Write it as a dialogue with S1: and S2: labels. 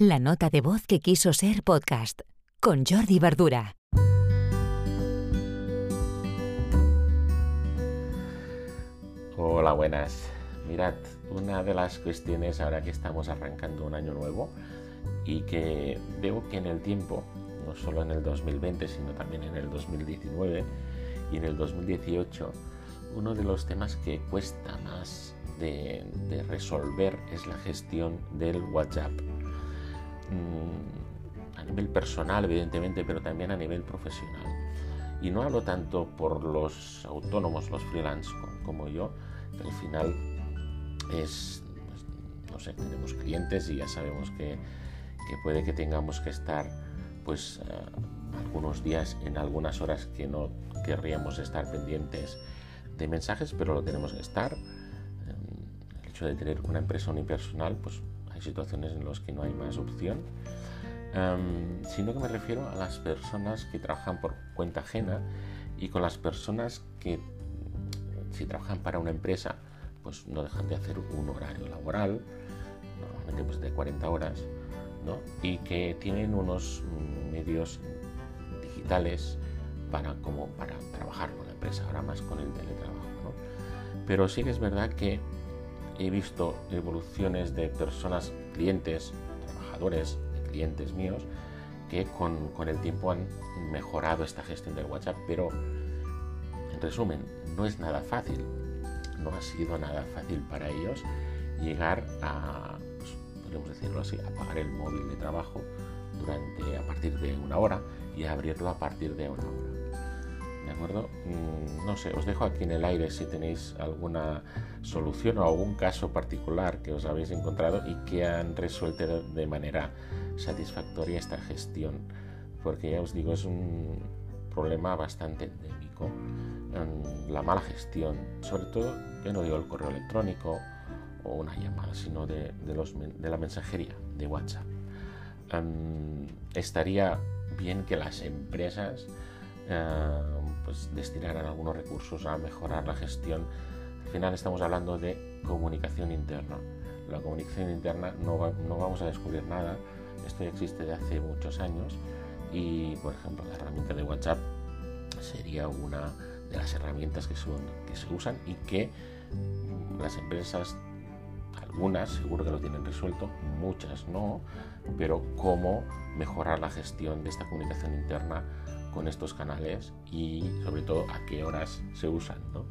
S1: La nota de voz que quiso ser podcast con Jordi Verdura.
S2: Hola, buenas. Mirad, una de las cuestiones ahora que estamos arrancando un año nuevo y que veo que en el tiempo, no solo en el 2020, sino también en el 2019 y en el 2018, uno de los temas que cuesta más de, resolver es la gestión del WhatsApp. Mm, a nivel personal, evidentemente, pero también a nivel profesional. Y no hablo tanto por los autónomos, los freelance como yo, que al final es, pues, no sé, tenemos clientes y ya sabemos que, que puede que tengamos que estar pues eh, algunos días en algunas horas que no querríamos estar pendientes de mensajes, pero lo tenemos que estar. Em, el hecho de tener una empresa unipersonal, pues hay situaciones en las que no hay más opción. Um, sino que me refiero a las personas que trabajan por cuenta ajena y con las personas que si trabajan para una empresa pues no dejan de hacer un horario laboral normalmente pues de 40 horas ¿no? y que tienen unos medios digitales para, como para trabajar con la empresa, ahora más con el teletrabajo. ¿no? Pero sí que es verdad que he visto evoluciones de personas, clientes, trabajadores, clientes míos, que con, con, el tiempo han mejorado esta gestión del WhatsApp, pero en resumen, no es nada fácil, no ha sido nada fácil para ellos llegar a, pues, podemos decirlo así, apagar el móvil de trabajo durante a partir de una hora y abrirlo a partir de una hora. Mm, no sé, os dejo aquí en el aire si tenéis alguna solución o algún caso particular que os habéis encontrado y que han resuelto de manera satisfactoria esta gestión. Porque ya os digo, es un problema bastante endémico. La mala gestión, sobre todo, yo no digo el correo electrónico o una llamada, sino de, de la mensajería de WhatsApp estaría bien que las empresas pues destinaran algunos recursos a mejorar la gestión. Al final estamos hablando de comunicación interna. La comunicación interna no, no vamos a descubrir nada. Esto ya existe de hace muchos años y, por ejemplo, la herramienta de WhatsApp sería una de las herramientas que, son, que se usan y que las empresas algunas seguro que lo tienen resuelto, muchas no, pero cómo mejorar la gestión de esta comunicación interna con estos canales y sobre todo a qué horas se usan. ¿no?